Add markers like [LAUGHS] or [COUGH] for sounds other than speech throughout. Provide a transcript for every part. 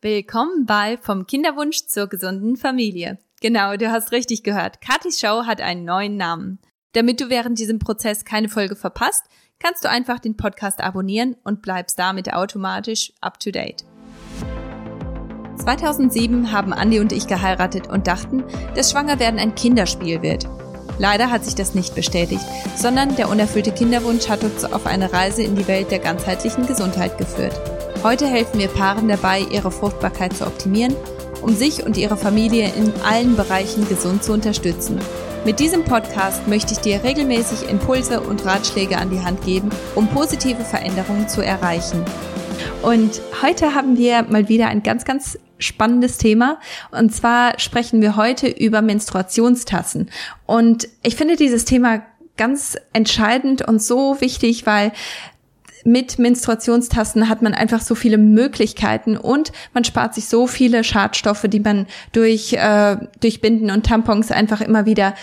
Willkommen bei Vom Kinderwunsch zur gesunden Familie. Genau, du hast richtig gehört. Katis Show hat einen neuen Namen. Damit du während diesem Prozess keine Folge verpasst, kannst du einfach den Podcast abonnieren und bleibst damit automatisch up to date. 2007 haben Andi und ich geheiratet und dachten, dass Schwangerwerden ein Kinderspiel wird. Leider hat sich das nicht bestätigt, sondern der unerfüllte Kinderwunsch hat uns auf eine Reise in die Welt der ganzheitlichen Gesundheit geführt. Heute helfen wir Paaren dabei, ihre Fruchtbarkeit zu optimieren, um sich und ihre Familie in allen Bereichen gesund zu unterstützen. Mit diesem Podcast möchte ich dir regelmäßig Impulse und Ratschläge an die Hand geben, um positive Veränderungen zu erreichen. Und heute haben wir mal wieder ein ganz, ganz spannendes Thema. Und zwar sprechen wir heute über Menstruationstassen. Und ich finde dieses Thema ganz entscheidend und so wichtig, weil mit Menstruationstassen hat man einfach so viele Möglichkeiten und man spart sich so viele Schadstoffe, die man durch, äh, durch Binden und Tampons einfach immer wieder,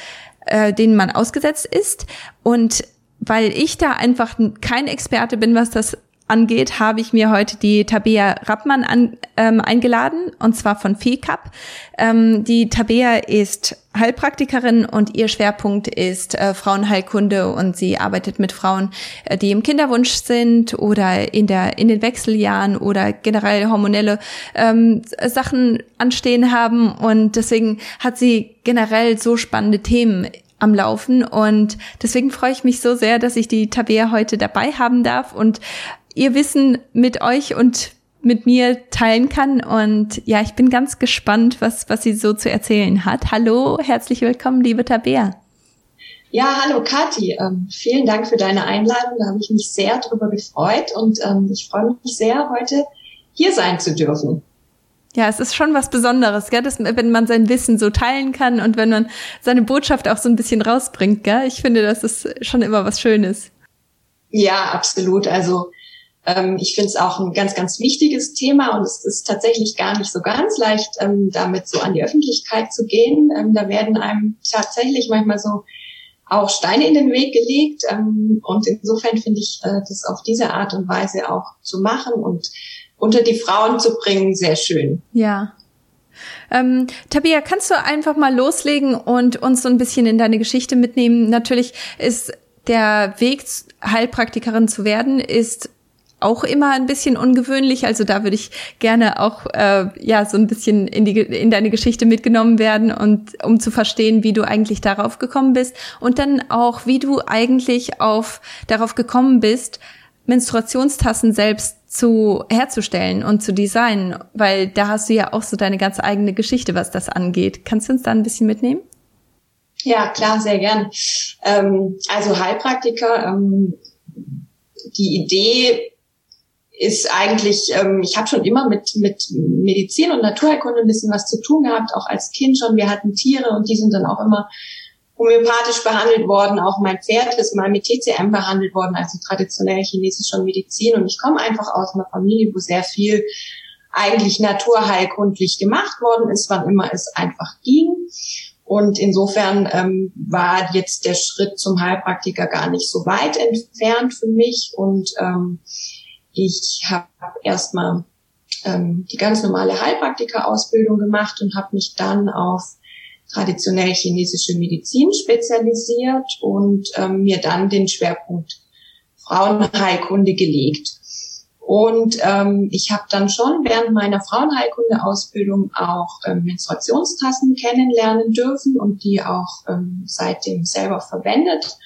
äh, denen man ausgesetzt ist. Und weil ich da einfach kein Experte bin, was das angeht, habe ich mir heute die Tabea Rappmann an, ähm, eingeladen, und zwar von FECAP. Ähm, die Tabea ist Heilpraktikerin und ihr Schwerpunkt ist äh, Frauenheilkunde und sie arbeitet mit Frauen, äh, die im Kinderwunsch sind oder in der in den Wechseljahren oder generell hormonelle ähm, Sachen anstehen haben. Und deswegen hat sie generell so spannende Themen am Laufen. Und deswegen freue ich mich so sehr, dass ich die Tabea heute dabei haben darf. Und ihr Wissen mit euch und mit mir teilen kann. Und ja, ich bin ganz gespannt, was, was sie so zu erzählen hat. Hallo, herzlich willkommen, liebe Tabea. Ja, hallo Kathi. Ähm, vielen Dank für deine Einladung. Da habe ich mich sehr drüber gefreut und ähm, ich freue mich sehr, heute hier sein zu dürfen. Ja, es ist schon was Besonderes, gell? Dass, wenn man sein Wissen so teilen kann und wenn man seine Botschaft auch so ein bisschen rausbringt, gell? Ich finde, das ist schon immer was Schönes. Ja, absolut. Also ähm, ich finde es auch ein ganz, ganz wichtiges Thema und es ist tatsächlich gar nicht so ganz leicht, ähm, damit so an die Öffentlichkeit zu gehen. Ähm, da werden einem tatsächlich manchmal so auch Steine in den Weg gelegt. Ähm, und insofern finde ich äh, das auf diese Art und Weise auch zu machen und unter die Frauen zu bringen sehr schön. Ja. Ähm, Tabia, kannst du einfach mal loslegen und uns so ein bisschen in deine Geschichte mitnehmen? Natürlich ist der Weg, Heilpraktikerin zu werden, ist auch immer ein bisschen ungewöhnlich. Also da würde ich gerne auch äh, ja so ein bisschen in die in deine Geschichte mitgenommen werden und um zu verstehen, wie du eigentlich darauf gekommen bist und dann auch, wie du eigentlich auf darauf gekommen bist, Menstruationstassen selbst zu herzustellen und zu designen, weil da hast du ja auch so deine ganz eigene Geschichte, was das angeht. Kannst du uns da ein bisschen mitnehmen? Ja, klar, sehr gern. Ähm, also Heilpraktiker, ähm, die Idee ist eigentlich, ähm, ich habe schon immer mit, mit Medizin und Naturheilkunde ein bisschen was zu tun gehabt, auch als Kind schon. Wir hatten Tiere und die sind dann auch immer homöopathisch behandelt worden. Auch mein Pferd ist mal mit TCM behandelt worden, also traditionell chinesischer Medizin. Und ich komme einfach aus einer Familie, wo sehr viel eigentlich naturheilkundlich gemacht worden ist, wann immer es einfach ging. Und insofern ähm, war jetzt der Schritt zum Heilpraktiker gar nicht so weit entfernt für mich. Und ähm, ich habe erstmal ähm, die ganz normale Heilpraktika-Ausbildung gemacht und habe mich dann auf traditionell chinesische Medizin spezialisiert und ähm, mir dann den Schwerpunkt Frauenheilkunde gelegt. Und ähm, ich habe dann schon während meiner Frauenheilkunde-Ausbildung auch ähm, Menstruationstassen kennenlernen dürfen und die auch ähm, seitdem selber verwendet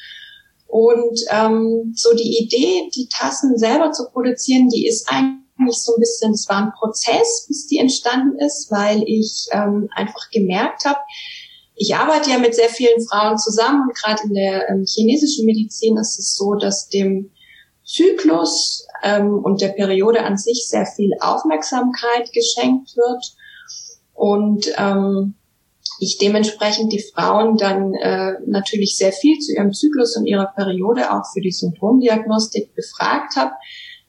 und ähm, so die Idee, die Tassen selber zu produzieren, die ist eigentlich so ein bisschen, es war ein Prozess, bis die entstanden ist, weil ich ähm, einfach gemerkt habe, ich arbeite ja mit sehr vielen Frauen zusammen und gerade in der ähm, chinesischen Medizin ist es so, dass dem Zyklus ähm, und der Periode an sich sehr viel Aufmerksamkeit geschenkt wird. Und ähm, ich dementsprechend die Frauen dann äh, natürlich sehr viel zu ihrem Zyklus und ihrer Periode auch für die Symptomdiagnostik befragt habe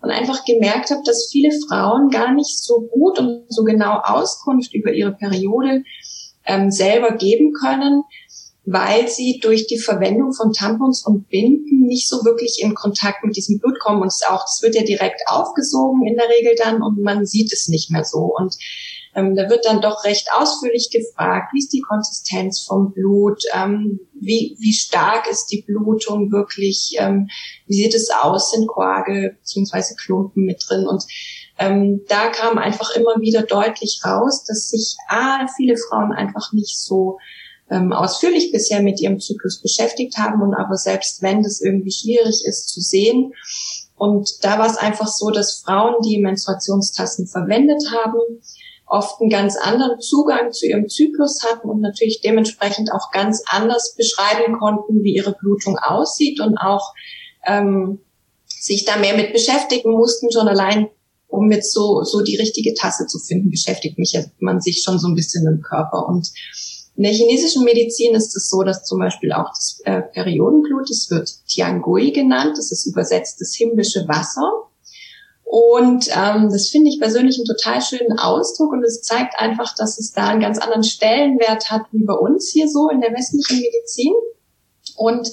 und einfach gemerkt habe, dass viele Frauen gar nicht so gut und so genau Auskunft über ihre Periode ähm, selber geben können, weil sie durch die Verwendung von Tampons und Binden nicht so wirklich in Kontakt mit diesem Blut kommen. Und es auch, das wird ja direkt aufgesogen in der Regel dann und man sieht es nicht mehr so. Und ähm, da wird dann doch recht ausführlich gefragt, wie ist die Konsistenz vom Blut, ähm, wie, wie stark ist die Blutung wirklich, ähm, wie sieht es aus, sind Koagel bzw. Klumpen mit drin und ähm, da kam einfach immer wieder deutlich raus, dass sich A, viele Frauen einfach nicht so ähm, ausführlich bisher mit ihrem Zyklus beschäftigt haben und aber selbst wenn das irgendwie schwierig ist zu sehen. Und da war es einfach so, dass Frauen, die Menstruationstassen verwendet haben, oft einen ganz anderen Zugang zu ihrem Zyklus hatten und natürlich dementsprechend auch ganz anders beschreiben konnten, wie ihre Blutung aussieht und auch ähm, sich da mehr mit beschäftigen mussten, schon allein um mit so, so die richtige Tasse zu finden, beschäftigt mich man sich schon so ein bisschen im Körper. Und in der chinesischen Medizin ist es so, dass zum Beispiel auch das äh, Periodenblut, das wird Tiangui genannt, das ist übersetzt das himmlische Wasser. Und ähm, das finde ich persönlich einen total schönen Ausdruck und es zeigt einfach, dass es da einen ganz anderen Stellenwert hat wie bei uns hier so in der westlichen Medizin. Und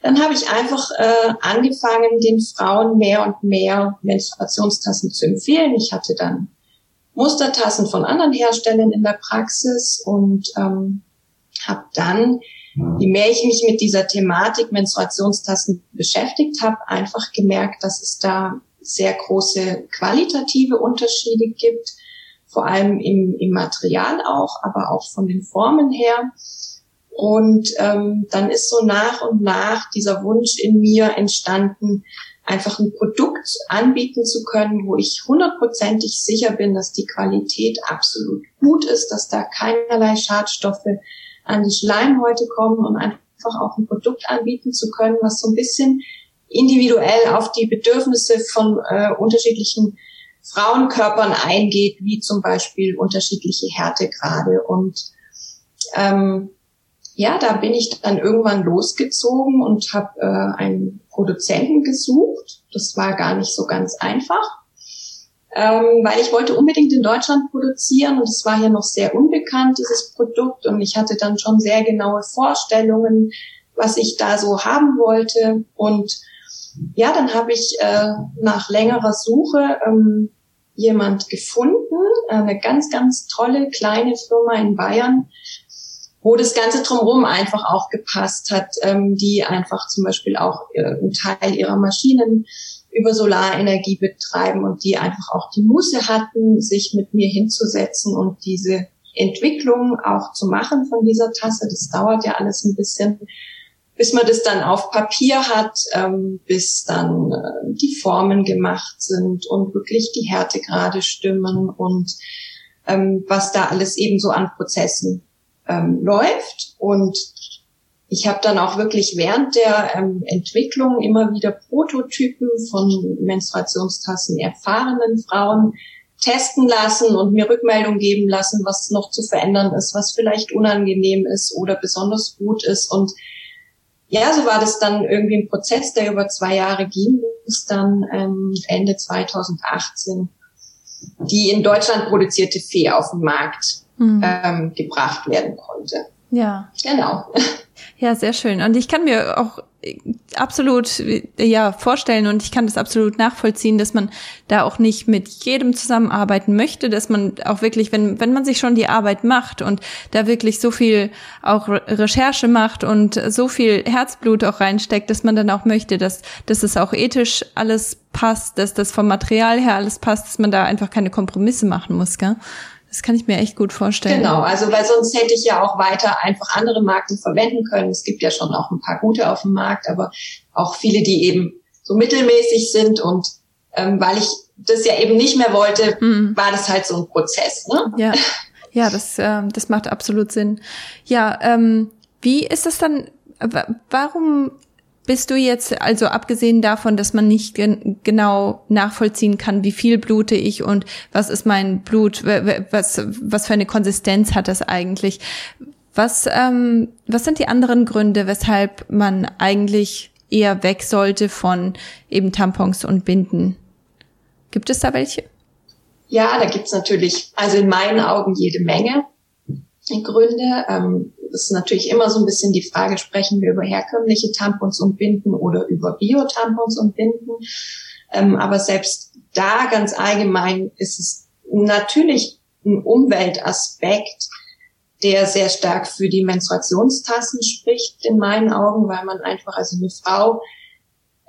dann habe ich einfach äh, angefangen, den Frauen mehr und mehr Menstruationstassen zu empfehlen. Ich hatte dann Mustertassen von anderen Herstellern in der Praxis und ähm, habe dann, je mehr ich mich mit dieser Thematik Menstruationstassen beschäftigt habe, einfach gemerkt, dass es da sehr große qualitative Unterschiede gibt, vor allem im, im Material auch, aber auch von den Formen her. Und ähm, dann ist so nach und nach dieser Wunsch in mir entstanden, einfach ein Produkt anbieten zu können, wo ich hundertprozentig sicher bin, dass die Qualität absolut gut ist, dass da keinerlei Schadstoffe an die Schleimhäute kommen und einfach auch ein Produkt anbieten zu können, was so ein bisschen individuell auf die Bedürfnisse von äh, unterschiedlichen Frauenkörpern eingeht, wie zum Beispiel unterschiedliche Härtegrade. Und ähm, ja, da bin ich dann irgendwann losgezogen und habe äh, einen Produzenten gesucht. Das war gar nicht so ganz einfach, ähm, weil ich wollte unbedingt in Deutschland produzieren und es war hier noch sehr unbekannt, dieses Produkt. Und ich hatte dann schon sehr genaue Vorstellungen, was ich da so haben wollte. Und ja, dann habe ich äh, nach längerer Suche ähm, jemand gefunden, eine ganz, ganz tolle kleine Firma in Bayern, wo das Ganze drumherum einfach auch gepasst hat, ähm, die einfach zum Beispiel auch äh, einen Teil ihrer Maschinen über Solarenergie betreiben und die einfach auch die Muße hatten, sich mit mir hinzusetzen und diese Entwicklung auch zu machen von dieser Tasse. Das dauert ja alles ein bisschen, bis man das dann auf Papier hat, ähm, bis dann äh, die Formen gemacht sind und wirklich die Härtegrade stimmen und ähm, was da alles eben so an Prozessen ähm, läuft. Und ich habe dann auch wirklich während der ähm, Entwicklung immer wieder Prototypen von Menstruationstassen erfahrenen Frauen testen lassen und mir Rückmeldung geben lassen, was noch zu verändern ist, was vielleicht unangenehm ist oder besonders gut ist. Und ja, so war das dann irgendwie ein Prozess, der über zwei Jahre ging, bis dann ähm, Ende 2018 die in Deutschland produzierte Fee auf den Markt mhm. ähm, gebracht werden konnte. Ja. Genau. [LAUGHS] Ja, sehr schön. Und ich kann mir auch absolut ja vorstellen und ich kann das absolut nachvollziehen, dass man da auch nicht mit jedem zusammenarbeiten möchte, dass man auch wirklich, wenn wenn man sich schon die Arbeit macht und da wirklich so viel auch Recherche macht und so viel Herzblut auch reinsteckt, dass man dann auch möchte, dass dass es auch ethisch alles passt, dass das vom Material her alles passt, dass man da einfach keine Kompromisse machen muss, gell? Das kann ich mir echt gut vorstellen. Genau, also weil sonst hätte ich ja auch weiter einfach andere Marken verwenden können. Es gibt ja schon auch ein paar gute auf dem Markt, aber auch viele, die eben so mittelmäßig sind. Und ähm, weil ich das ja eben nicht mehr wollte, mhm. war das halt so ein Prozess. Ne? Ja, [LAUGHS] ja, das, ähm, das macht absolut Sinn. Ja, ähm, wie ist das dann? Warum bist du jetzt, also abgesehen davon, dass man nicht gen genau nachvollziehen kann, wie viel blute ich und was ist mein Blut, was, was für eine Konsistenz hat das eigentlich? Was, ähm, was sind die anderen Gründe, weshalb man eigentlich eher weg sollte von eben Tampons und Binden? Gibt es da welche? Ja, da gibt's natürlich, also in meinen Augen jede Menge Gründe. Ähm, ist natürlich immer so ein bisschen die Frage, sprechen wir über herkömmliche Tampons und Binden oder über Bio-Tampons und Binden. Ähm, aber selbst da ganz allgemein ist es natürlich ein Umweltaspekt, der sehr stark für die Menstruationstassen spricht in meinen Augen, weil man einfach, also eine Frau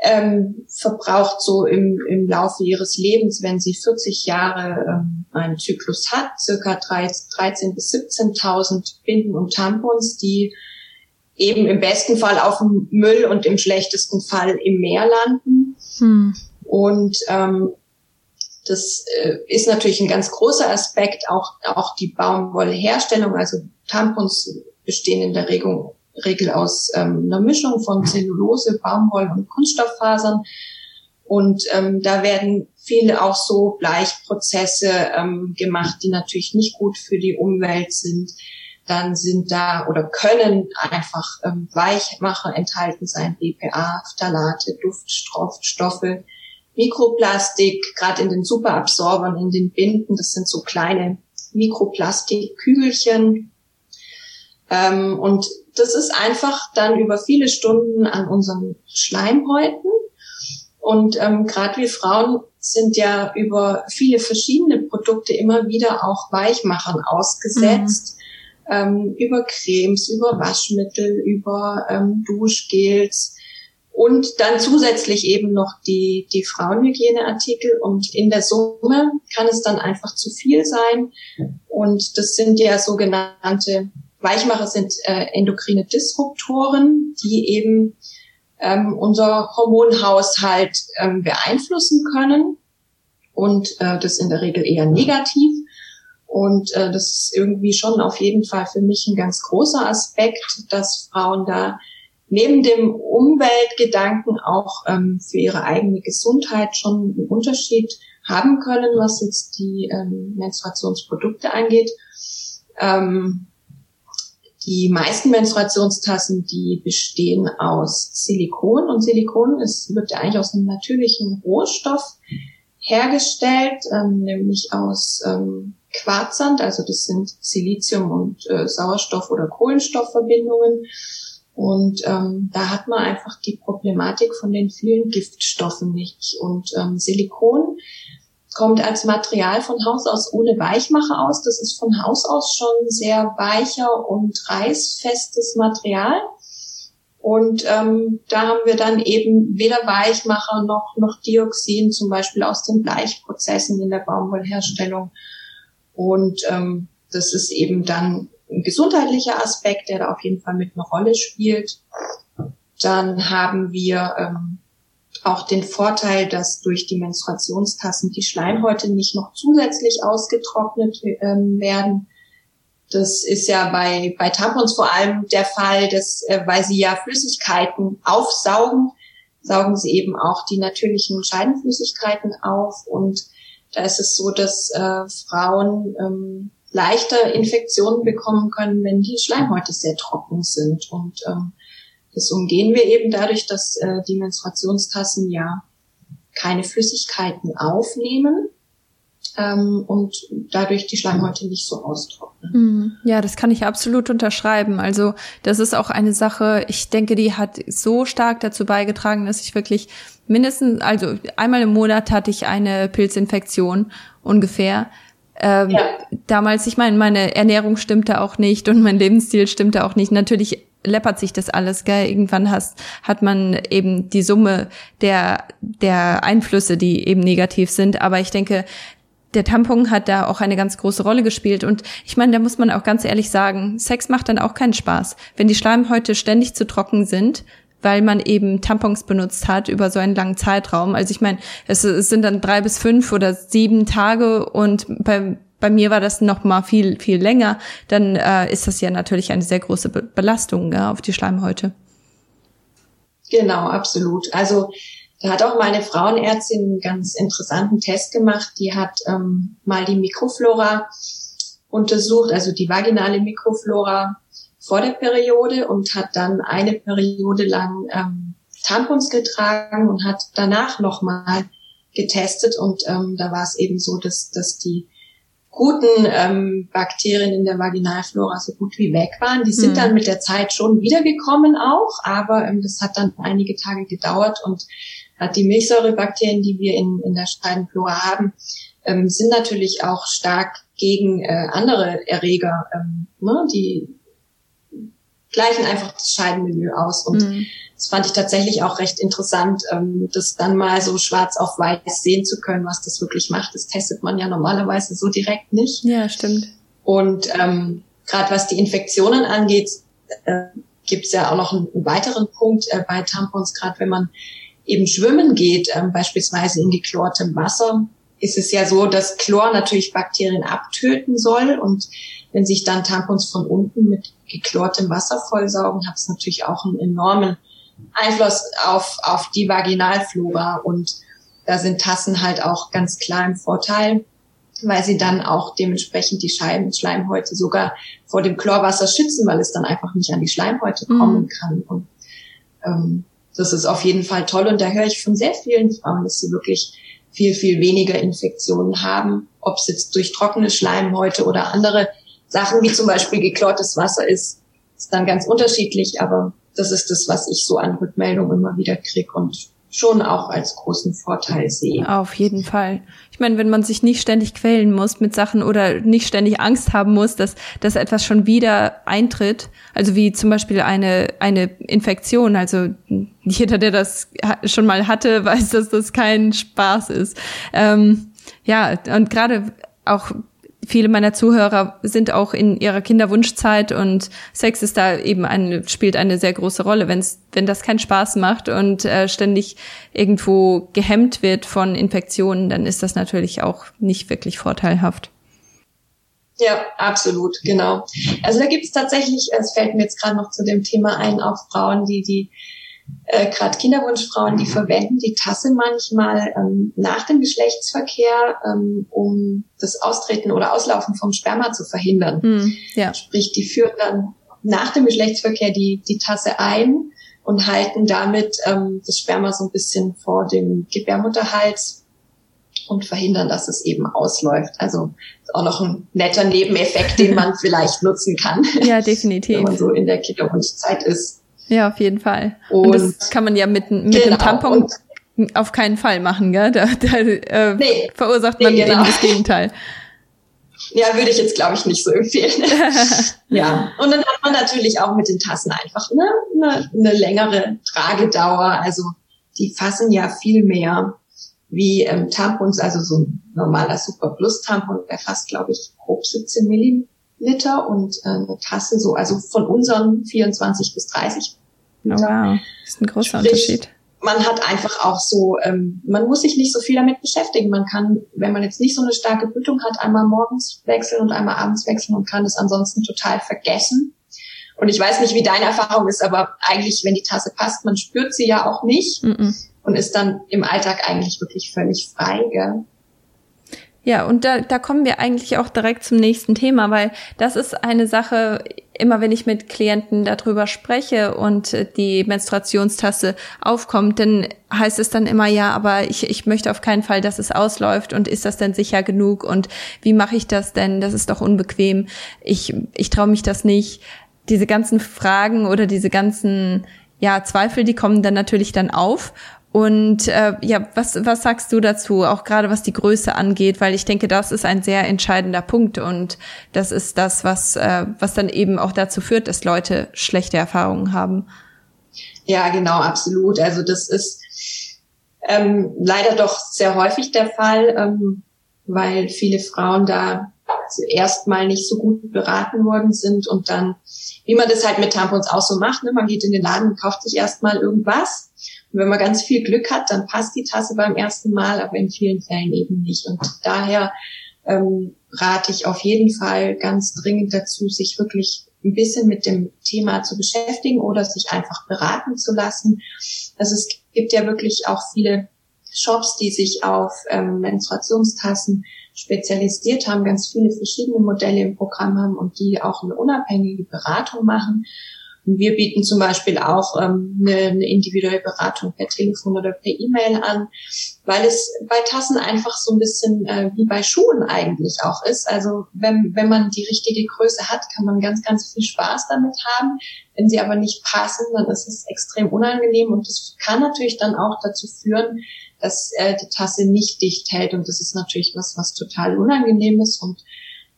ähm, verbraucht so im, im Laufe ihres Lebens, wenn sie 40 Jahre ähm, einen Zyklus hat, circa 13.000 bis 17.000 Binden und Tampons, die eben im besten Fall auf dem Müll und im schlechtesten Fall im Meer landen. Hm. Und ähm, das äh, ist natürlich ein ganz großer Aspekt, auch, auch die Baumwollherstellung. Also Tampons bestehen in der Regel Regel aus ähm, einer Mischung von Zellulose, Baumwolle und Kunststofffasern. Und ähm, da werden viele auch so Bleichprozesse ähm, gemacht, die natürlich nicht gut für die Umwelt sind. Dann sind da oder können einfach ähm, Weichmacher enthalten sein, BPA, Phthalate, Duftstoffe, Mikroplastik, gerade in den Superabsorbern, in den Binden, das sind so kleine Mikroplastikkügelchen. Ähm, und das ist einfach dann über viele Stunden an unseren Schleimhäuten. Und ähm, gerade wir Frauen sind ja über viele verschiedene Produkte immer wieder auch Weichmachern ausgesetzt. Mhm. Ähm, über Cremes, über Waschmittel, über ähm, Duschgels und dann zusätzlich eben noch die, die Frauenhygieneartikel. Und in der Summe kann es dann einfach zu viel sein. Und das sind ja sogenannte Weichmacher sind äh, endokrine Disruptoren, die eben ähm, unser Hormonhaushalt ähm, beeinflussen können und äh, das in der Regel eher negativ. Und äh, das ist irgendwie schon auf jeden Fall für mich ein ganz großer Aspekt, dass Frauen da neben dem Umweltgedanken auch ähm, für ihre eigene Gesundheit schon einen Unterschied haben können, was jetzt die ähm, Menstruationsprodukte angeht. Ähm, die meisten Menstruationstassen, die bestehen aus Silikon und Silikon ist, wird ja eigentlich aus einem natürlichen Rohstoff hergestellt, ähm, nämlich aus ähm, Quarzsand, also das sind Silizium und äh, Sauerstoff- oder Kohlenstoffverbindungen. Und ähm, da hat man einfach die Problematik von den vielen Giftstoffen nicht. Und ähm, Silikon kommt als Material von Haus aus ohne Weichmacher aus. Das ist von Haus aus schon sehr weicher und reißfestes Material. Und ähm, da haben wir dann eben weder Weichmacher noch, noch Dioxin, zum Beispiel aus den Bleichprozessen in der Baumwollherstellung. Und ähm, das ist eben dann ein gesundheitlicher Aspekt, der da auf jeden Fall mit einer Rolle spielt. Dann haben wir ähm, auch den Vorteil, dass durch die Menstruationstassen die Schleimhäute nicht noch zusätzlich ausgetrocknet ähm, werden. Das ist ja bei, bei Tampons vor allem der Fall, dass, äh, weil sie ja Flüssigkeiten aufsaugen, saugen sie eben auch die natürlichen Scheidenflüssigkeiten auf. Und da ist es so, dass äh, Frauen ähm, leichter Infektionen bekommen können, wenn die Schleimhäute sehr trocken sind. Und ähm, das umgehen wir eben dadurch, dass äh, die Menstruationstassen ja keine Flüssigkeiten aufnehmen ähm, und dadurch die Schleimhäute nicht so austrocknen. Hm. Ja, das kann ich absolut unterschreiben. Also das ist auch eine Sache, ich denke, die hat so stark dazu beigetragen, dass ich wirklich mindestens, also einmal im Monat hatte ich eine Pilzinfektion ungefähr. Ähm, ja. Damals, ich meine, meine Ernährung stimmte auch nicht und mein Lebensstil stimmte auch nicht. Natürlich läppert sich das alles, gell? Irgendwann hast, hat man eben die Summe der, der Einflüsse, die eben negativ sind. Aber ich denke, der Tampon hat da auch eine ganz große Rolle gespielt. Und ich meine, da muss man auch ganz ehrlich sagen, Sex macht dann auch keinen Spaß. Wenn die Schleimhäute ständig zu trocken sind, weil man eben Tampons benutzt hat über so einen langen Zeitraum. Also ich meine, es, es sind dann drei bis fünf oder sieben Tage und bei bei mir war das noch mal viel viel länger, dann äh, ist das ja natürlich eine sehr große Be Belastung ja, auf die Schleimhäute. Genau, absolut. Also da hat auch meine Frauenärztin einen ganz interessanten Test gemacht. Die hat ähm, mal die Mikroflora untersucht, also die vaginale Mikroflora vor der Periode und hat dann eine Periode lang ähm, Tampons getragen und hat danach nochmal getestet und ähm, da war es eben so, dass, dass die guten ähm, Bakterien in der Vaginalflora so gut wie weg waren. Die sind mhm. dann mit der Zeit schon wiedergekommen auch, aber ähm, das hat dann einige Tage gedauert und hat die Milchsäurebakterien, die wir in, in der Scheidenflora haben, ähm, sind natürlich auch stark gegen äh, andere Erreger, ähm, ne, die gleichen einfach das Scheidenmilieu aus. Und mhm. Das fand ich tatsächlich auch recht interessant, ähm, das dann mal so schwarz auf weiß sehen zu können, was das wirklich macht. Das testet man ja normalerweise so direkt nicht. Ja, stimmt. Und ähm, gerade was die Infektionen angeht, äh, gibt es ja auch noch einen, einen weiteren Punkt äh, bei Tampons, gerade wenn man eben schwimmen geht, äh, beispielsweise in geklortem Wasser, ist es ja so, dass Chlor natürlich Bakterien abtöten soll und wenn sich dann Tampons von unten mit geklortem Wasser vollsaugen, hat es natürlich auch einen enormen Einfluss auf, auf die Vaginalflora und da sind Tassen halt auch ganz klar im Vorteil, weil sie dann auch dementsprechend die Scheiben, Schleimhäute sogar vor dem Chlorwasser schützen, weil es dann einfach nicht an die Schleimhäute mhm. kommen kann. Und ähm, das ist auf jeden Fall toll. Und da höre ich von sehr vielen Frauen, dass sie wirklich viel, viel weniger Infektionen haben, ob es jetzt durch trockene Schleimhäute oder andere Sachen wie zum Beispiel geklortes Wasser ist, ist dann ganz unterschiedlich, aber das ist das, was ich so an Rückmeldungen immer wieder krieg und schon auch als großen Vorteil sehe. Auf jeden Fall. Ich meine, wenn man sich nicht ständig quälen muss mit Sachen oder nicht ständig Angst haben muss, dass, dass etwas schon wieder eintritt, also wie zum Beispiel eine, eine Infektion, also jeder, der das schon mal hatte, [LAUGHS] weiß, dass das kein Spaß ist. Ähm, ja, und gerade auch viele meiner Zuhörer sind auch in ihrer Kinderwunschzeit und Sex ist da eben eine, spielt eine sehr große Rolle. Wenn's, wenn das keinen Spaß macht und äh, ständig irgendwo gehemmt wird von Infektionen, dann ist das natürlich auch nicht wirklich vorteilhaft. Ja, absolut, genau. Also da gibt es tatsächlich, es fällt mir jetzt gerade noch zu dem Thema ein, auch Frauen, die die äh, gerade Kinderwunschfrauen, die verwenden die Tasse manchmal ähm, nach dem Geschlechtsverkehr, ähm, um das Austreten oder Auslaufen vom Sperma zu verhindern. Hm, ja. Sprich, die führen dann nach dem Geschlechtsverkehr die, die Tasse ein und halten damit ähm, das Sperma so ein bisschen vor dem Gebärmutterhals und verhindern, dass es eben ausläuft. Also auch noch ein netter Nebeneffekt, den man [LAUGHS] vielleicht nutzen kann. Ja, definitiv. Wenn man so in der Kinderwunschzeit ist. Ja, auf jeden Fall. Und, und das kann man ja mit, mit genau. einem Tampon auf keinen Fall machen, gell? Da, da äh, nee, verursacht man nee, genau. das Gegenteil. Ja, würde ich jetzt, glaube ich, nicht so empfehlen. [LAUGHS] ja. Und dann hat man natürlich auch mit den Tassen einfach ne, eine, eine längere Tragedauer. Also die fassen ja viel mehr wie ähm, Tampons, also so ein normaler Super Plus Tampon, der fasst, glaube ich, grob 17 Milliliter und äh, eine Tasse so, also von unseren 24 bis 30 Oh, wow, das ist ein großer Sprich, Unterschied. Man hat einfach auch so, ähm, man muss sich nicht so viel damit beschäftigen. Man kann, wenn man jetzt nicht so eine starke Blutung hat, einmal morgens wechseln und einmal abends wechseln und kann es ansonsten total vergessen. Und ich weiß nicht, wie deine Erfahrung ist, aber eigentlich, wenn die Tasse passt, man spürt sie ja auch nicht mm -mm. und ist dann im Alltag eigentlich wirklich völlig frei. Gell? Ja, und da, da kommen wir eigentlich auch direkt zum nächsten Thema, weil das ist eine Sache, immer wenn ich mit Klienten darüber spreche und die Menstruationstasse aufkommt, dann heißt es dann immer, ja, aber ich, ich möchte auf keinen Fall, dass es ausläuft und ist das denn sicher genug und wie mache ich das denn? Das ist doch unbequem. Ich, ich traue mich das nicht. Diese ganzen Fragen oder diese ganzen ja, Zweifel, die kommen dann natürlich dann auf. Und äh, ja, was, was sagst du dazu, auch gerade was die Größe angeht, weil ich denke, das ist ein sehr entscheidender Punkt und das ist das, was, äh, was dann eben auch dazu führt, dass Leute schlechte Erfahrungen haben. Ja, genau, absolut. Also das ist ähm, leider doch sehr häufig der Fall, ähm, weil viele Frauen da erstmal nicht so gut beraten worden sind und dann, wie man das halt mit Tampons auch so macht, ne, man geht in den Laden und kauft sich erstmal irgendwas und wenn man ganz viel Glück hat, dann passt die Tasse beim ersten Mal, aber in vielen Fällen eben nicht. Und daher ähm, rate ich auf jeden Fall ganz dringend dazu, sich wirklich ein bisschen mit dem Thema zu beschäftigen oder sich einfach beraten zu lassen. Also es gibt ja wirklich auch viele Shops, die sich auf ähm, Menstruationstassen spezialisiert haben, ganz viele verschiedene Modelle im Programm haben und die auch eine unabhängige Beratung machen. Und wir bieten zum Beispiel auch ähm, eine, eine individuelle Beratung per Telefon oder per E-Mail an, weil es bei Tassen einfach so ein bisschen äh, wie bei Schuhen eigentlich auch ist. Also wenn, wenn man die richtige Größe hat, kann man ganz, ganz viel Spaß damit haben. Wenn sie aber nicht passen, dann ist es extrem unangenehm und das kann natürlich dann auch dazu führen, dass äh, die Tasse nicht dicht hält und das ist natürlich was, was total unangenehm ist und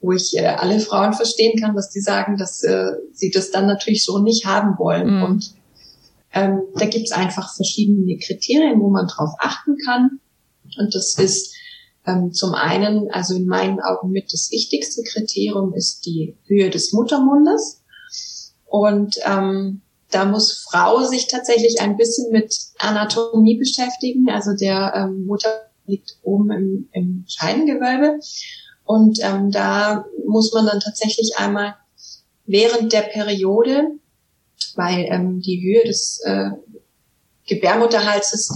wo ich äh, alle Frauen verstehen kann, dass die sagen, dass äh, sie das dann natürlich so nicht haben wollen. Mhm. Und ähm, da gibt's einfach verschiedene Kriterien, wo man drauf achten kann. Und das ist ähm, zum einen, also in meinen Augen mit das wichtigste Kriterium ist die Höhe des Muttermundes. Und ähm, da muss Frau sich tatsächlich ein bisschen mit Anatomie beschäftigen. Also der ähm, Mutter liegt oben im, im Scheidengewölbe und ähm, da muss man dann tatsächlich einmal während der Periode, weil ähm, die Höhe des äh, Gebärmutterhalses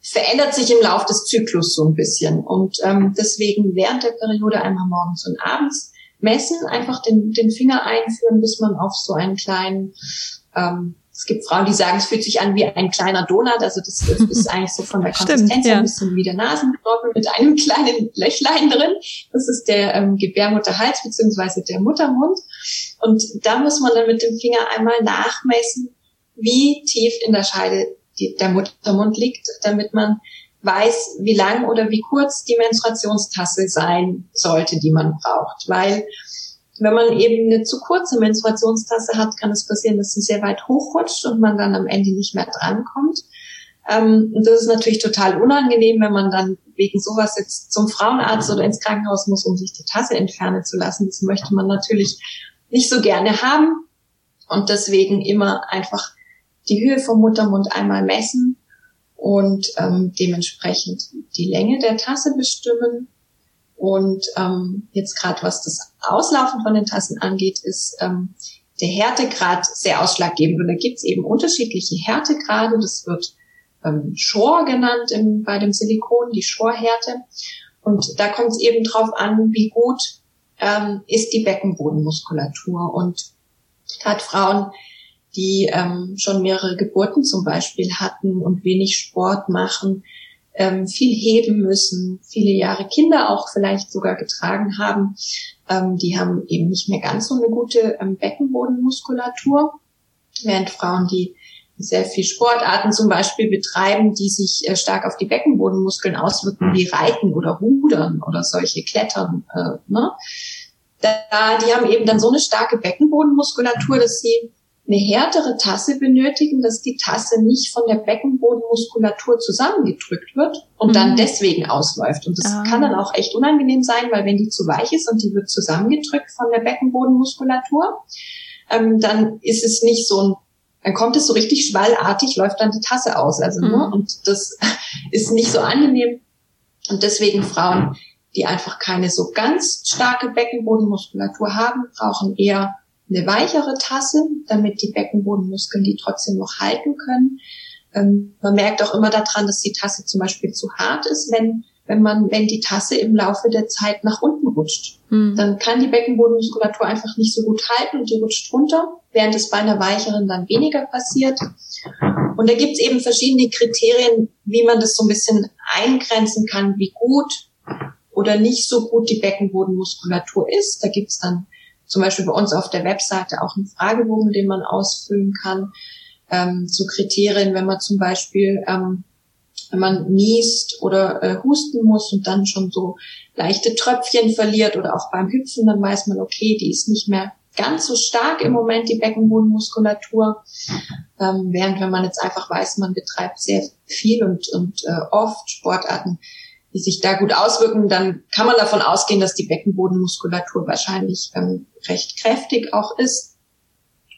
verändert sich im Lauf des Zyklus so ein bisschen. Und ähm, deswegen während der Periode einmal morgens und abends messen, einfach den, den Finger einführen, bis man auf so einen kleinen ähm, es gibt Frauen, die sagen, es fühlt sich an wie ein kleiner Donut. Also das, das ist [LAUGHS] eigentlich so von der Konsistenz Stimmt, ja. ein bisschen wie der Nasenknorpel mit einem [LAUGHS] kleinen Löchlein drin. Das ist der ähm, Gebärmutterhals beziehungsweise der Muttermund. Und da muss man dann mit dem Finger einmal nachmessen, wie tief in der Scheide die, der Muttermund liegt, damit man weiß, wie lang oder wie kurz die Menstruationstasse sein sollte, die man braucht. Weil wenn man eben eine zu kurze Menstruationstasse hat, kann es passieren, dass sie sehr weit hochrutscht und man dann am Ende nicht mehr drankommt. Ähm, das ist natürlich total unangenehm, wenn man dann wegen sowas jetzt zum Frauenarzt oder ins Krankenhaus muss, um sich die Tasse entfernen zu lassen. Das möchte man natürlich nicht so gerne haben. Und deswegen immer einfach die Höhe vom Muttermund einmal messen und ähm, dementsprechend die Länge der Tasse bestimmen und ähm, jetzt gerade was das Auslaufen von den Tassen angeht, ist ähm, der Härtegrad sehr ausschlaggebend. Und da gibt's eben unterschiedliche Härtegrade. Das wird ähm, Shore genannt im, bei dem Silikon, die Shore-Härte. Und da kommt es eben drauf an, wie gut ähm, ist die Beckenbodenmuskulatur. Und gerade Frauen, die ähm, schon mehrere Geburten zum Beispiel hatten und wenig Sport machen, ähm, viel heben müssen, viele Jahre Kinder auch vielleicht sogar getragen haben, ähm, die haben eben nicht mehr ganz so eine gute ähm, Beckenbodenmuskulatur, während Frauen, die sehr viel Sportarten zum Beispiel betreiben, die sich äh, stark auf die Beckenbodenmuskeln auswirken, wie Reiten oder Rudern oder solche Klettern, äh, ne? da, die haben eben dann so eine starke Beckenbodenmuskulatur, dass sie eine härtere Tasse benötigen, dass die Tasse nicht von der Beckenbodenmuskulatur zusammengedrückt wird und mhm. dann deswegen ausläuft. Und das ah. kann dann auch echt unangenehm sein, weil wenn die zu weich ist und die wird zusammengedrückt von der Beckenbodenmuskulatur, ähm, dann ist es nicht so ein dann kommt es so richtig schwallartig, läuft dann die Tasse aus. Also, mhm. ne? Und das [LAUGHS] ist nicht so angenehm. Und deswegen Frauen, die einfach keine so ganz starke Beckenbodenmuskulatur haben, brauchen eher eine weichere Tasse, damit die Beckenbodenmuskeln die trotzdem noch halten können. Ähm, man merkt auch immer daran, dass die Tasse zum Beispiel zu hart ist, wenn wenn man, wenn die Tasse im Laufe der Zeit nach unten rutscht. Mhm. Dann kann die Beckenbodenmuskulatur einfach nicht so gut halten und die rutscht runter, während es bei einer weicheren dann weniger passiert. Und da gibt es eben verschiedene Kriterien, wie man das so ein bisschen eingrenzen kann, wie gut oder nicht so gut die Beckenbodenmuskulatur ist. Da gibt es dann zum Beispiel bei uns auf der Webseite auch einen Fragebogen, den man ausfüllen kann, ähm, zu Kriterien, wenn man zum Beispiel, ähm, wenn man niest oder äh, husten muss und dann schon so leichte Tröpfchen verliert oder auch beim Hüpfen, dann weiß man, okay, die ist nicht mehr ganz so stark im Moment, die Beckenbodenmuskulatur. Ähm, während wenn man jetzt einfach weiß, man betreibt sehr viel und, und äh, oft Sportarten, die sich da gut auswirken, dann kann man davon ausgehen, dass die Beckenbodenmuskulatur wahrscheinlich ähm, recht kräftig auch ist.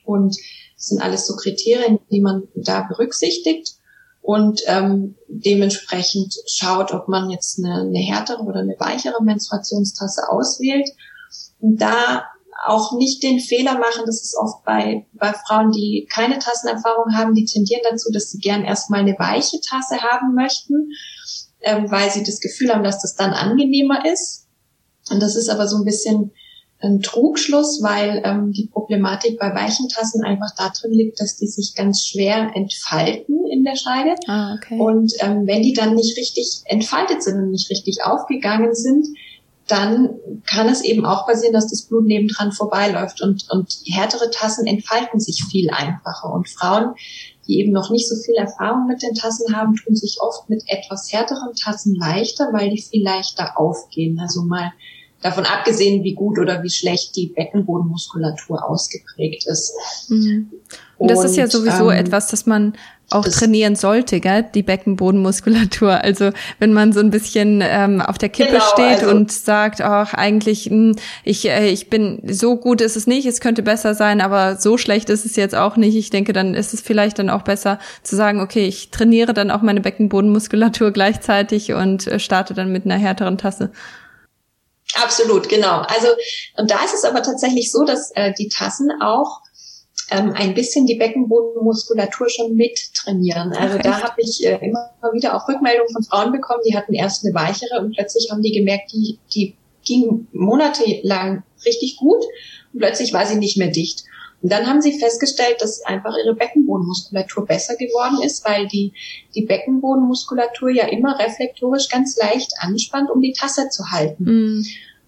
Und das sind alles so Kriterien, die man da berücksichtigt und ähm, dementsprechend schaut, ob man jetzt eine, eine härtere oder eine weichere Menstruationstasse auswählt. Und da auch nicht den Fehler machen, das ist oft bei, bei Frauen, die keine Tassenerfahrung haben, die tendieren dazu, dass sie gern erstmal eine weiche Tasse haben möchten ähm, weil sie das Gefühl haben, dass das dann angenehmer ist. Und das ist aber so ein bisschen ein Trugschluss, weil ähm, die Problematik bei weichen Tassen einfach darin liegt, dass die sich ganz schwer entfalten in der Scheide. Ah, okay. Und ähm, wenn die dann nicht richtig entfaltet sind und nicht richtig aufgegangen sind, dann kann es eben auch passieren, dass das Blut nebendran vorbeiläuft und, und härtere Tassen entfalten sich viel einfacher. Und Frauen, die eben noch nicht so viel Erfahrung mit den Tassen haben, tun sich oft mit etwas härteren Tassen leichter, weil die viel leichter aufgehen. Also mal davon abgesehen, wie gut oder wie schlecht die Beckenbodenmuskulatur ausgeprägt ist. Mhm. Und das ist ja sowieso ähm, etwas, das man auch trainieren sollte, gell? die Beckenbodenmuskulatur. Also wenn man so ein bisschen ähm, auf der Kippe genau, steht also, und sagt, ach eigentlich, mh, hm, ich, äh, ich bin so gut ist es nicht, es könnte besser sein, aber so schlecht ist es jetzt auch nicht. Ich denke, dann ist es vielleicht dann auch besser zu sagen, okay, ich trainiere dann auch meine Beckenbodenmuskulatur [LAUGHS] gleichzeitig und äh, starte dann mit einer härteren Tasse. Absolut, genau. Also und da ist es aber tatsächlich so, dass äh, die Tassen auch ähm, ein bisschen die Beckenbodenmuskulatur schon mittrainieren. Also Ach, da habe ich äh, immer wieder auch Rückmeldungen von Frauen bekommen, die hatten erst eine weichere und plötzlich haben die gemerkt, die, die ging monatelang richtig gut und plötzlich war sie nicht mehr dicht. Und dann haben sie festgestellt, dass einfach ihre Beckenbodenmuskulatur besser geworden ist, weil die, die Beckenbodenmuskulatur ja immer reflektorisch ganz leicht anspannt, um die Tasse zu halten. Mm.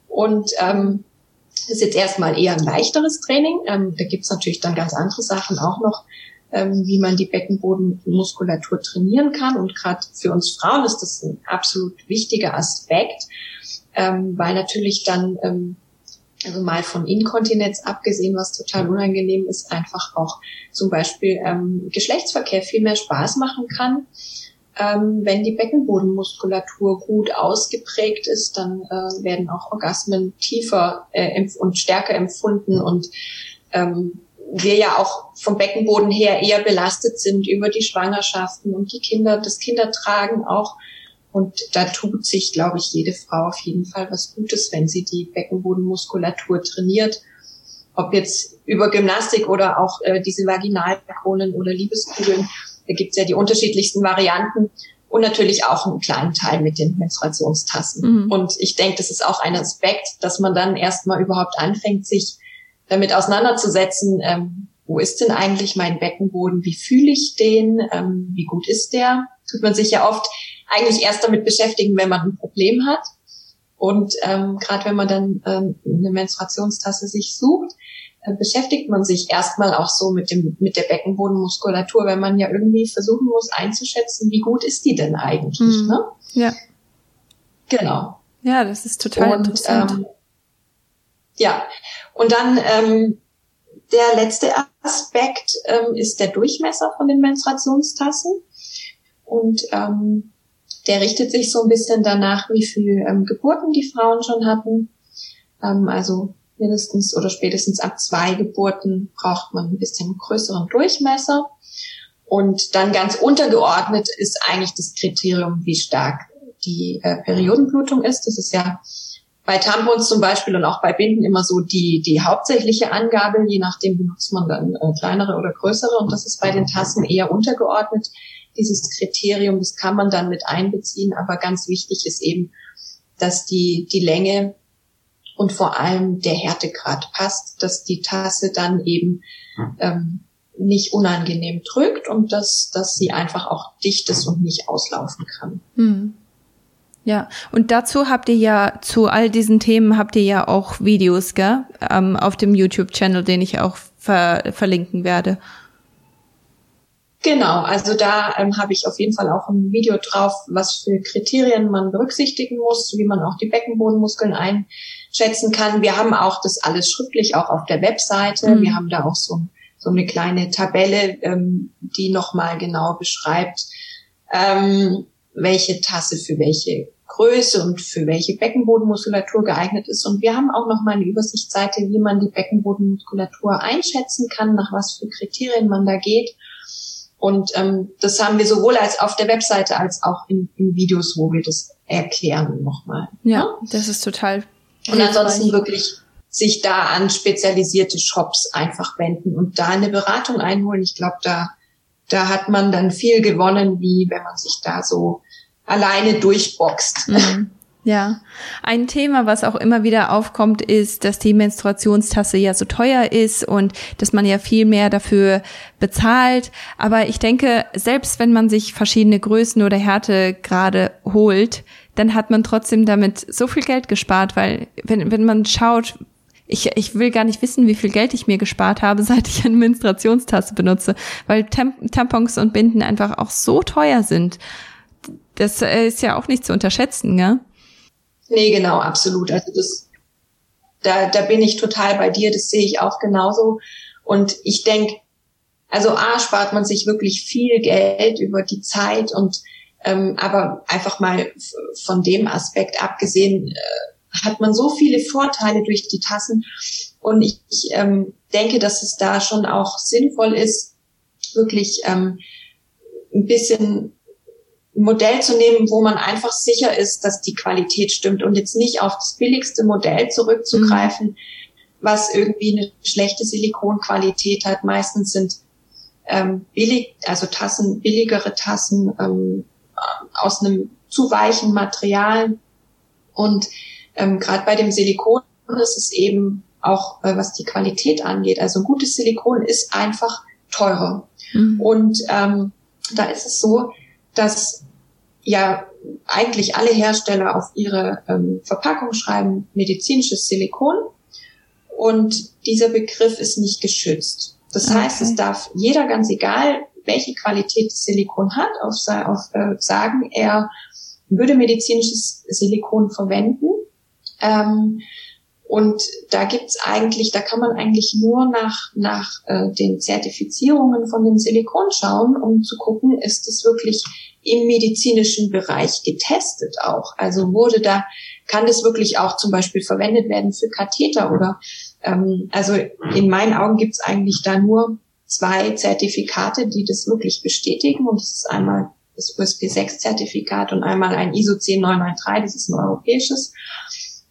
Und ähm, ist jetzt erstmal eher ein leichteres Training. Ähm, da gibt's natürlich dann ganz andere Sachen auch noch, ähm, wie man die Beckenbodenmuskulatur trainieren kann. Und gerade für uns Frauen ist das ein absolut wichtiger Aspekt, ähm, weil natürlich dann ähm, also mal von Inkontinenz abgesehen, was total unangenehm ist, einfach auch zum Beispiel ähm, Geschlechtsverkehr viel mehr Spaß machen kann. Ähm, wenn die Beckenbodenmuskulatur gut ausgeprägt ist, dann äh, werden auch Orgasmen tiefer äh, und stärker empfunden und ähm, wir ja auch vom Beckenboden her eher belastet sind über die Schwangerschaften und die Kinder, das Kindertragen auch und da tut sich, glaube ich, jede Frau auf jeden Fall was Gutes, wenn sie die Beckenbodenmuskulatur trainiert. Ob jetzt über Gymnastik oder auch äh, diese Vaginalkronen oder Liebeskugeln. Da gibt's ja die unterschiedlichsten Varianten. Und natürlich auch einen kleinen Teil mit den Menstruationstassen. Mhm. Und ich denke, das ist auch ein Aspekt, dass man dann erstmal überhaupt anfängt, sich damit auseinanderzusetzen, ähm, wo ist denn eigentlich mein Beckenboden, wie fühle ich den, ähm, wie gut ist der? Tut man sich ja oft eigentlich erst damit beschäftigen, wenn man ein Problem hat. Und ähm, gerade wenn man dann ähm, eine Menstruationstasse sich sucht, beschäftigt man sich erstmal auch so mit dem mit der Beckenbodenmuskulatur, wenn man ja irgendwie versuchen muss einzuschätzen, wie gut ist die denn eigentlich, mhm. ne? Ja. Genau. Ja, das ist total und, interessant. Ähm, ja, und dann ähm, der letzte Aspekt ähm, ist der Durchmesser von den Menstruationstassen. Und ähm, der richtet sich so ein bisschen danach, wie viel ähm, Geburten die Frauen schon hatten. Ähm, also mindestens oder spätestens ab zwei Geburten braucht man ein bisschen größeren Durchmesser. Und dann ganz untergeordnet ist eigentlich das Kriterium, wie stark die äh, Periodenblutung ist. Das ist ja bei Tampons zum Beispiel und auch bei Binden immer so die, die hauptsächliche Angabe. Je nachdem benutzt man dann äh, kleinere oder größere. Und das ist bei den Tassen eher untergeordnet dieses Kriterium, das kann man dann mit einbeziehen, aber ganz wichtig ist eben, dass die, die Länge und vor allem der Härtegrad passt, dass die Tasse dann eben ähm, nicht unangenehm drückt und dass, dass sie einfach auch dicht ist und nicht auslaufen kann. Hm. Ja, und dazu habt ihr ja, zu all diesen Themen habt ihr ja auch Videos, gell? Ähm, auf dem YouTube-Channel, den ich auch ver verlinken werde. Genau, also da ähm, habe ich auf jeden Fall auch ein Video drauf, was für Kriterien man berücksichtigen muss, wie man auch die Beckenbodenmuskeln einschätzen kann. Wir haben auch das alles schriftlich auch auf der Webseite. Mhm. Wir haben da auch so, so eine kleine Tabelle, ähm, die nochmal genau beschreibt, ähm, welche Tasse für welche Größe und für welche Beckenbodenmuskulatur geeignet ist. Und wir haben auch nochmal eine Übersichtsseite, wie man die Beckenbodenmuskulatur einschätzen kann, nach was für Kriterien man da geht. Und ähm, das haben wir sowohl als auf der Webseite als auch in, in Videos, wo wir das erklären nochmal. Ja, ja, das ist total. Und ansonsten wirklich sich da an spezialisierte Shops einfach wenden und da eine Beratung einholen. Ich glaube, da, da hat man dann viel gewonnen, wie wenn man sich da so alleine durchboxt. Mhm. Ja, ein Thema, was auch immer wieder aufkommt, ist, dass die Menstruationstasse ja so teuer ist und dass man ja viel mehr dafür bezahlt. Aber ich denke, selbst wenn man sich verschiedene Größen oder Härtegrade holt, dann hat man trotzdem damit so viel Geld gespart, weil wenn, wenn man schaut, ich, ich will gar nicht wissen, wie viel Geld ich mir gespart habe, [LAUGHS] seit ich eine Menstruationstasse benutze, weil Tampons und Binden einfach auch so teuer sind. Das ist ja auch nicht zu unterschätzen, gell? Nee, genau, absolut. Also das, da, da bin ich total bei dir, das sehe ich auch genauso. Und ich denke, also A, spart man sich wirklich viel Geld über die Zeit und ähm, aber einfach mal von dem Aspekt abgesehen, äh, hat man so viele Vorteile durch die Tassen. Und ich, ich ähm, denke, dass es da schon auch sinnvoll ist, wirklich ähm, ein bisschen ein Modell zu nehmen, wo man einfach sicher ist, dass die Qualität stimmt und jetzt nicht auf das billigste Modell zurückzugreifen, mhm. was irgendwie eine schlechte Silikonqualität hat. Meistens sind ähm, billig, also Tassen, billigere Tassen ähm, aus einem zu weichen Material. Und ähm, gerade bei dem Silikon ist es eben auch, äh, was die Qualität angeht. Also gutes Silikon ist einfach teurer. Mhm. Und ähm, da ist es so, dass ja eigentlich alle Hersteller auf ihre ähm, Verpackung schreiben medizinisches Silikon und dieser Begriff ist nicht geschützt. Das okay. heißt, es darf jeder ganz egal, welche Qualität Silikon hat, auf, auf äh, sagen, er würde medizinisches Silikon verwenden. Ähm, und da gibt's eigentlich, da kann man eigentlich nur nach, nach äh, den Zertifizierungen von dem Silikon schauen, um zu gucken, ist es wirklich im medizinischen Bereich getestet auch. Also wurde da, kann das wirklich auch zum Beispiel verwendet werden für Katheter oder ähm, also in meinen Augen gibt's eigentlich da nur zwei Zertifikate, die das wirklich bestätigen. Und das ist einmal das USP6-Zertifikat und einmal ein ISO 10993, das ist ein europäisches,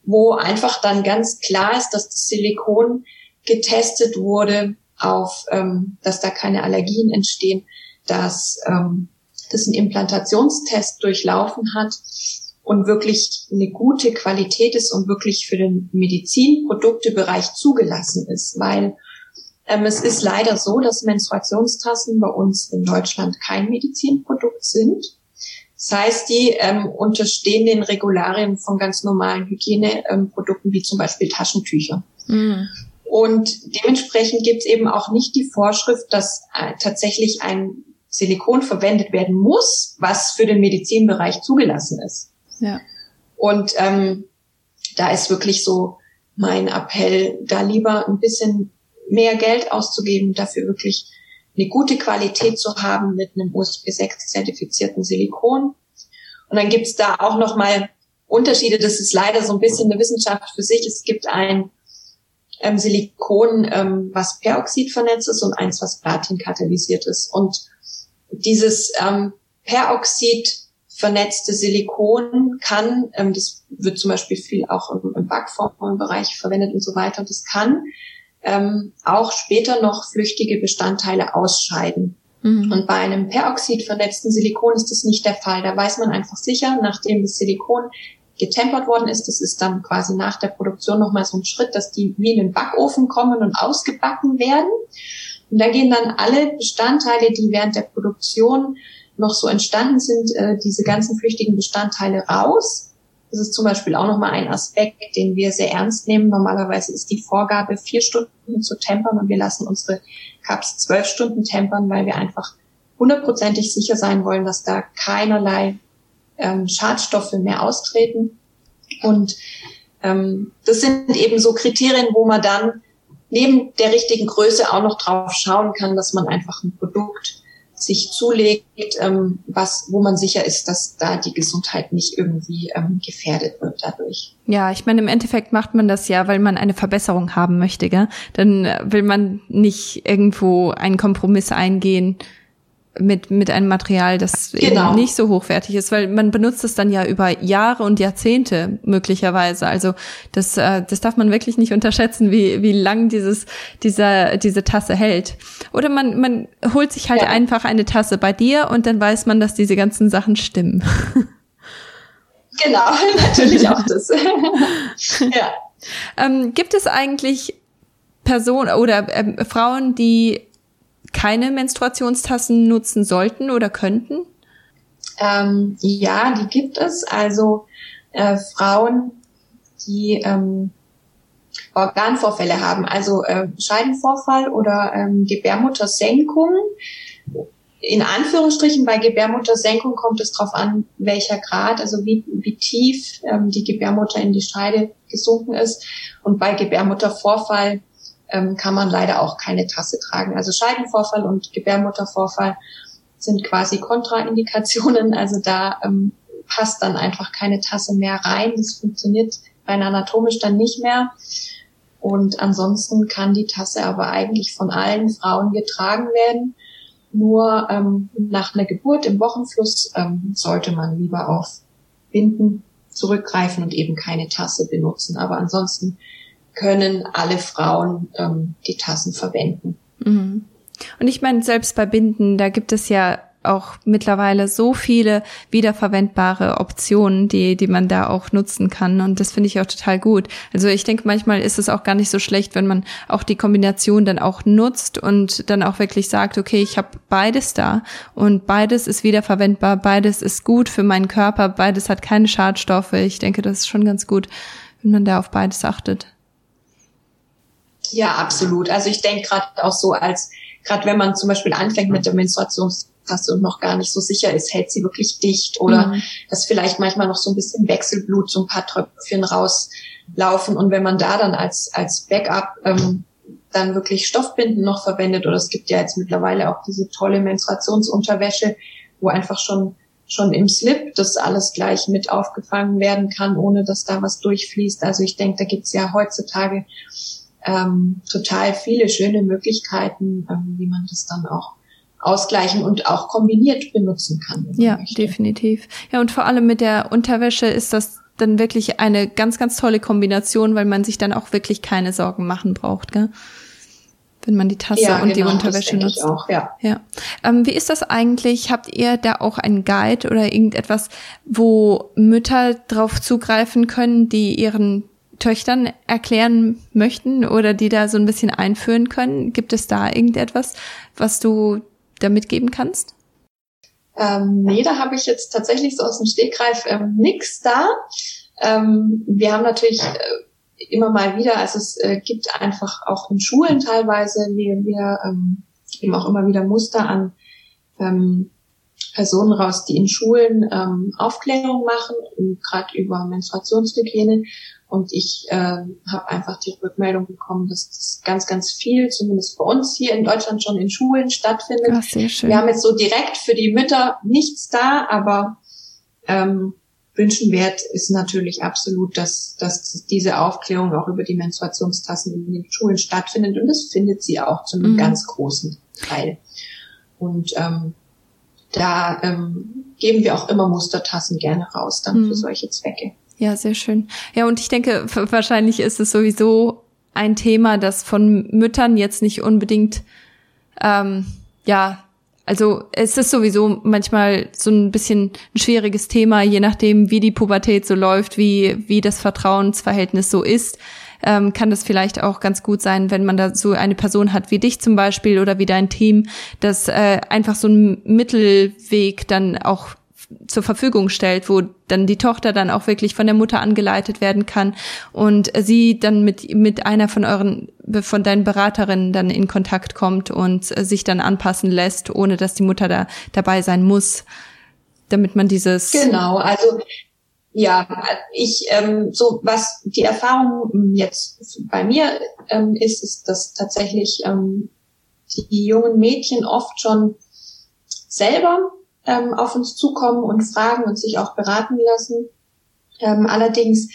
wo einfach dann ganz klar ist, dass das Silikon getestet wurde auf, ähm, dass da keine Allergien entstehen, dass ähm, das einen Implantationstest durchlaufen hat und wirklich eine gute Qualität ist und wirklich für den Medizinproduktebereich zugelassen ist, weil ähm, es ist leider so, dass Menstruationstassen bei uns in Deutschland kein Medizinprodukt sind. Das heißt, die ähm, unterstehen den Regularien von ganz normalen Hygieneprodukten wie zum Beispiel Taschentücher. Mhm. Und dementsprechend gibt es eben auch nicht die Vorschrift, dass äh, tatsächlich ein Silikon verwendet werden muss, was für den Medizinbereich zugelassen ist. Ja. Und ähm, da ist wirklich so mein Appell, da lieber ein bisschen mehr Geld auszugeben, dafür wirklich eine gute Qualität zu haben mit einem USB 6 zertifizierten Silikon. Und dann gibt's da auch nochmal Unterschiede. Das ist leider so ein bisschen eine Wissenschaft für sich. Es gibt ein ähm, Silikon, ähm, was Peroxid vernetzt ist und eins, was Platin katalysiert ist. Und dieses ähm, Peroxid vernetzte Silikon kann, ähm, das wird zum Beispiel viel auch im, im Backformbereich verwendet und so weiter, das kann ähm, auch später noch flüchtige Bestandteile ausscheiden. Mhm. Und bei einem Peroxid vernetzten Silikon ist das nicht der Fall. Da weiß man einfach sicher, nachdem das Silikon getempert worden ist, das ist dann quasi nach der Produktion nochmal so ein Schritt, dass die wie in den Backofen kommen und ausgebacken werden. Und da gehen dann alle Bestandteile, die während der Produktion noch so entstanden sind, äh, diese ganzen flüchtigen Bestandteile raus das ist zum Beispiel auch nochmal ein Aspekt, den wir sehr ernst nehmen. Normalerweise ist die Vorgabe, vier Stunden zu tempern und wir lassen unsere Cups zwölf Stunden tempern, weil wir einfach hundertprozentig sicher sein wollen, dass da keinerlei ähm, Schadstoffe mehr austreten. Und ähm, das sind eben so Kriterien, wo man dann neben der richtigen Größe auch noch drauf schauen kann, dass man einfach ein Produkt sich zulegt, ähm, was, wo man sicher ist, dass da die Gesundheit nicht irgendwie ähm, gefährdet wird dadurch. Ja, ich meine, im Endeffekt macht man das ja, weil man eine Verbesserung haben möchte, gell? Dann will man nicht irgendwo einen Kompromiss eingehen, mit, mit einem Material, das genau. eben nicht so hochwertig ist, weil man benutzt es dann ja über Jahre und Jahrzehnte möglicherweise. Also das, äh, das darf man wirklich nicht unterschätzen, wie, wie lang dieses, dieser, diese Tasse hält. Oder man, man holt sich halt ja. einfach eine Tasse bei dir und dann weiß man, dass diese ganzen Sachen stimmen. [LAUGHS] Genau, [LAUGHS] natürlich auch das. [LAUGHS] ja. Ähm, gibt es eigentlich Personen oder äh, Frauen, die keine Menstruationstassen nutzen sollten oder könnten? Ähm, ja, die gibt es. Also äh, Frauen, die ähm, Organvorfälle haben, also äh, Scheidenvorfall oder ähm, Gebärmuttersenkung. In Anführungsstrichen bei Gebärmuttersenkung kommt es darauf an, welcher Grad, also wie, wie tief ähm, die Gebärmutter in die Scheide gesunken ist. Und bei Gebärmuttervorfall ähm, kann man leider auch keine Tasse tragen. Also Scheidenvorfall und Gebärmuttervorfall sind quasi Kontraindikationen. [LAUGHS] Also da ähm, passt dann einfach keine Tasse mehr rein. Das funktioniert rein anatomisch dann nicht mehr. Und ansonsten kann die Tasse aber eigentlich von allen Frauen getragen werden. Nur ähm, nach einer Geburt im Wochenfluss ähm, sollte man lieber auf Binden zurückgreifen und eben keine Tasse benutzen. Aber ansonsten können alle Frauen ähm, die Tassen verwenden. Mhm. Und ich meine, selbst bei Binden, da gibt es ja auch mittlerweile so viele wiederverwendbare Optionen, die, die man da auch nutzen kann. Und das finde ich auch total gut. Also ich denke, manchmal ist es auch gar nicht so schlecht, wenn man auch die Kombination dann auch nutzt und dann auch wirklich sagt, okay, ich habe beides da und beides ist wiederverwendbar, beides ist gut für meinen Körper, beides hat keine Schadstoffe. Ich denke, das ist schon ganz gut, wenn man da auf beides achtet. Ja, absolut. Also ich denke gerade auch so als, gerade wenn man zum Beispiel anfängt mit der Menstruations Tasse und noch gar nicht so sicher ist, hält sie wirklich dicht oder mhm. dass vielleicht manchmal noch so ein bisschen Wechselblut, so ein paar Tröpfchen rauslaufen und wenn man da dann als, als Backup ähm, dann wirklich Stoffbinden noch verwendet oder es gibt ja jetzt mittlerweile auch diese tolle Menstruationsunterwäsche, wo einfach schon schon im Slip das alles gleich mit aufgefangen werden kann, ohne dass da was durchfließt. Also ich denke, da gibt's ja heutzutage ähm, total viele schöne Möglichkeiten, ähm, wie man das dann auch ausgleichen und auch kombiniert benutzen kann. Ja, definitiv. Ja, und vor allem mit der Unterwäsche ist das dann wirklich eine ganz, ganz tolle Kombination, weil man sich dann auch wirklich keine Sorgen machen braucht, gell? wenn man die Tasse ja, und genau, die Unterwäsche nutzt. Auch, ja. ja. Ähm, wie ist das eigentlich? Habt ihr da auch einen Guide oder irgendetwas, wo Mütter drauf zugreifen können, die ihren Töchtern erklären möchten oder die da so ein bisschen einführen können? Gibt es da irgendetwas, was du da mitgeben kannst? Ähm, nee, da habe ich jetzt tatsächlich so aus dem Stegreif ähm, nix da. Ähm, wir haben natürlich äh, immer mal wieder, also es äh, gibt einfach auch in Schulen teilweise, wir, wir ähm, eben auch immer wieder Muster an ähm, Personen raus, die in Schulen ähm, Aufklärung machen, gerade über Menstruationshygiene. Und ich äh, habe einfach die Rückmeldung bekommen, dass das ganz, ganz viel, zumindest bei uns hier in Deutschland schon in Schulen stattfindet. Ach, sehr schön. Wir haben jetzt so direkt für die Mütter nichts da, aber ähm, wünschenwert ist natürlich absolut, dass, dass diese Aufklärung auch über die Menstruationstassen in den Schulen stattfindet. Und das findet sie auch zu einem mhm. ganz großen Teil. Und ähm, da ähm, geben wir auch immer Mustertassen gerne raus, dann mhm. für solche Zwecke. Ja, sehr schön. Ja, und ich denke, wahrscheinlich ist es sowieso ein Thema, das von Müttern jetzt nicht unbedingt, ähm, ja, also es ist sowieso manchmal so ein bisschen ein schwieriges Thema, je nachdem, wie die Pubertät so läuft, wie, wie das Vertrauensverhältnis so ist, ähm, kann das vielleicht auch ganz gut sein, wenn man da so eine Person hat wie dich zum Beispiel oder wie dein Team, das äh, einfach so einen Mittelweg dann auch zur Verfügung stellt, wo dann die Tochter dann auch wirklich von der Mutter angeleitet werden kann und sie dann mit mit einer von euren von deinen Beraterinnen dann in Kontakt kommt und sich dann anpassen lässt, ohne dass die Mutter da dabei sein muss, damit man dieses genau also ja, ich ähm, so was die Erfahrung jetzt bei mir ähm, ist, ist, dass tatsächlich ähm, die jungen Mädchen oft schon selber ähm, auf uns zukommen und fragen und sich auch beraten lassen. Ähm, allerdings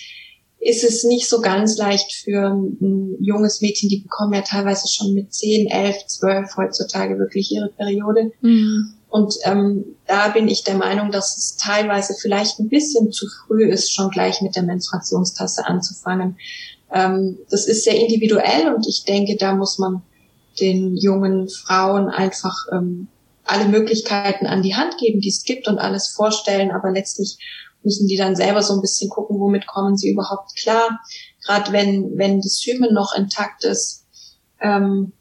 ist es nicht so ganz leicht für ein, junges Mädchen, die bekommen ja teilweise schon mit 10, 11, 12 heutzutage wirklich ihre Periode. Mhm. Und ähm, da bin ich der Meinung, dass es teilweise vielleicht ein bisschen zu früh ist, schon gleich mit der Menstruationstasse anzufangen. Ähm, das ist sehr individuell und ich denke, da muss man den jungen Frauen einfach ähm, alle Möglichkeiten an die Hand geben, die es gibt und alles vorstellen, aber letztlich müssen die dann selber so ein bisschen gucken, womit kommen sie überhaupt klar. Gerade wenn, wenn das Hymen noch intakt ist, ähm,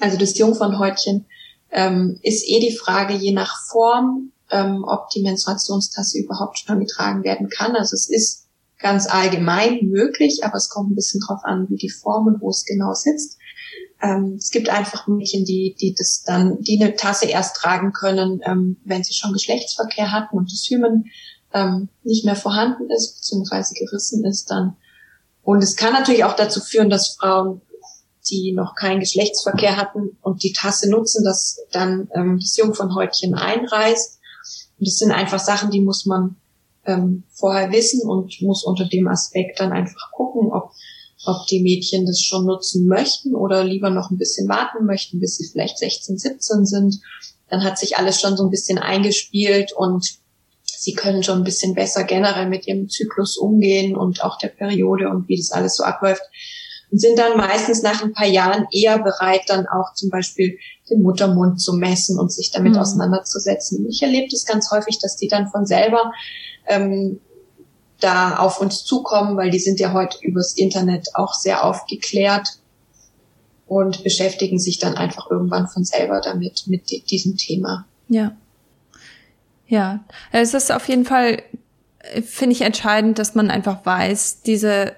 also das Jungfernhäutchen, ähm, ist eh die Frage, je nach Form, ähm, ob die Menstruationstasse überhaupt schon getragen werden kann. Also es ist ganz allgemein möglich, aber es kommt ein bisschen drauf an, wie die Form und wo es genau sitzt. Ähm, es gibt einfach Mädchen, die, die das dann, die eine Tasse erst tragen können, ähm, wenn sie schon Geschlechtsverkehr hatten und das Hymen ähm, nicht mehr vorhanden ist, beziehungsweise gerissen ist dann. Und es kann natürlich auch dazu führen, dass Frauen, die noch keinen Geschlechtsverkehr hatten und die Tasse nutzen, dass dann ähm, das Jungfernhäutchen einreißt. Und das sind einfach Sachen, die muss man ähm, vorher wissen und muss unter dem Aspekt dann einfach gucken, ob ob die Mädchen das schon nutzen möchten oder lieber noch ein bisschen warten möchten, bis sie vielleicht 16, 17 sind. Dann hat sich alles schon so ein bisschen eingespielt und sie können schon ein bisschen besser generell mit ihrem Zyklus umgehen und auch der Periode und wie das alles so abläuft. Und sind dann meistens nach ein paar Jahren eher bereit, dann auch zum Beispiel den Muttermund zu messen und sich damit mhm. auseinanderzusetzen. Ich erlebe das ganz häufig, dass die dann von selber ähm, da auf uns zukommen, weil die sind ja heute übers Internet auch sehr aufgeklärt und beschäftigen sich dann einfach irgendwann von selber damit, mit diesem Thema. Ja. Ja, es ist auf jeden Fall, finde ich entscheidend, dass man einfach weiß, diese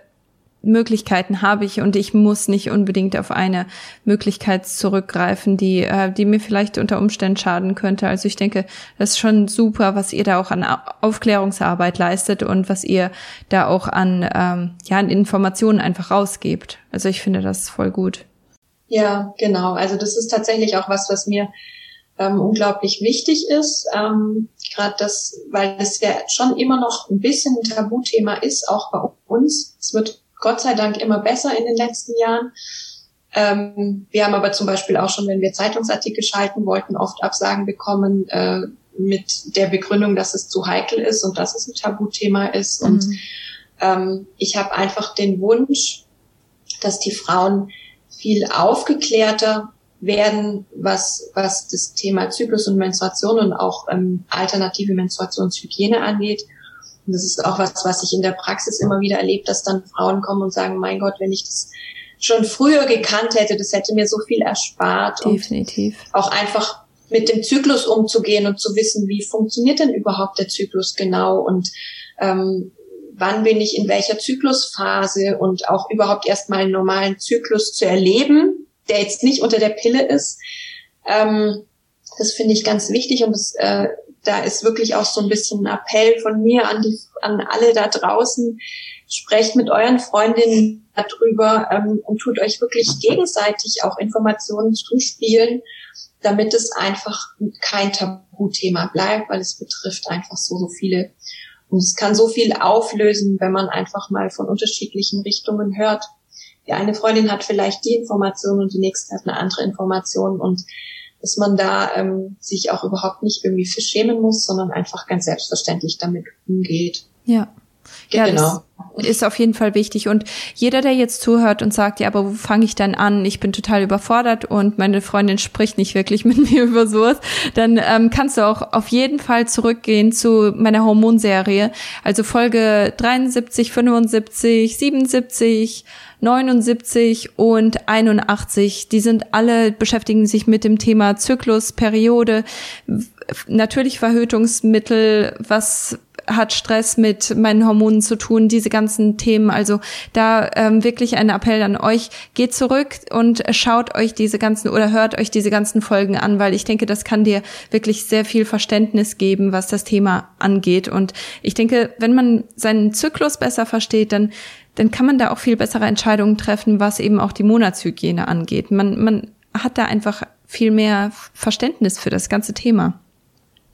Möglichkeiten habe ich und ich muss nicht unbedingt auf eine Möglichkeit zurückgreifen, die, äh, die mir vielleicht unter Umständen schaden könnte. Also ich denke, das ist schon super, was ihr da auch an Aufklärungsarbeit leistet und was ihr da auch an, ähm, ja, an Informationen einfach rausgebt. Also ich finde das voll gut. Ja, genau. Also das ist tatsächlich auch was, was mir ähm, unglaublich wichtig ist. Ähm, Gerade das, weil es ja schon immer noch ein bisschen ein Tabuthema ist, auch bei uns. Es wird Gott sei Dank immer besser in den letzten Jahren. Ähm, wir haben aber zum Beispiel auch schon, wenn wir Zeitungsartikel schalten wollten, oft Absagen bekommen äh, mit der Begründung, dass es zu heikel ist und dass es ein Tabuthema ist. Mhm. Und ähm, ich habe einfach den Wunsch, dass die Frauen viel aufgeklärter werden, was, was das Thema Zyklus und Menstruation und auch ähm, alternative Menstruationshygiene angeht und das ist auch was, was ich in der Praxis immer wieder erlebe, dass dann Frauen kommen und sagen, mein Gott, wenn ich das schon früher gekannt hätte, das hätte mir so viel erspart. Definitiv. Und auch einfach mit dem Zyklus umzugehen und zu wissen, wie funktioniert denn überhaupt der Zyklus genau und ähm, wann bin ich in welcher Zyklusphase und auch überhaupt erstmal einen normalen Zyklus zu erleben, der jetzt nicht unter der Pille ist. Ähm, das finde ich ganz wichtig und das äh, da ist wirklich auch so ein bisschen ein Appell von mir an die, an alle da draußen. Sprecht mit euren Freundinnen darüber ähm, und tut euch wirklich gegenseitig auch Informationen zuspielen, damit es einfach kein Tabuthema bleibt, weil es betrifft einfach so, so viele. Und es kann so viel auflösen, wenn man einfach mal von unterschiedlichen Richtungen hört. Die eine Freundin hat vielleicht die Information und die nächste hat eine andere Information und dass man da ähm, sich auch überhaupt nicht irgendwie für schämen muss, sondern einfach ganz selbstverständlich damit umgeht. Ja. Ja, genau. Ist auf jeden Fall wichtig. Und jeder, der jetzt zuhört und sagt, ja, aber wo fange ich dann an? Ich bin total überfordert und meine Freundin spricht nicht wirklich [LAUGHS] mit mir über sowas, dann ähm, kannst du auch auf jeden Fall zurückgehen zu meiner Hormonserie. Also Folge 73, 75, 77, 79 und 81. Die sind alle beschäftigen sich mit dem Thema Zyklus, Periode, natürlich Verhütungsmittel, was hat Stress mit meinen Hormonen zu tun, diese ganzen Themen. Also da ähm, wirklich ein Appell an euch, geht zurück und schaut euch diese ganzen oder hört euch diese ganzen Folgen an, weil ich denke, das kann dir wirklich sehr viel Verständnis geben, was das Thema angeht. Und ich denke, wenn man seinen Zyklus besser versteht, dann dann kann man da auch viel bessere Entscheidungen treffen, was eben auch die Monatshygiene angeht. Man, man hat da einfach viel mehr Verständnis für das ganze Thema.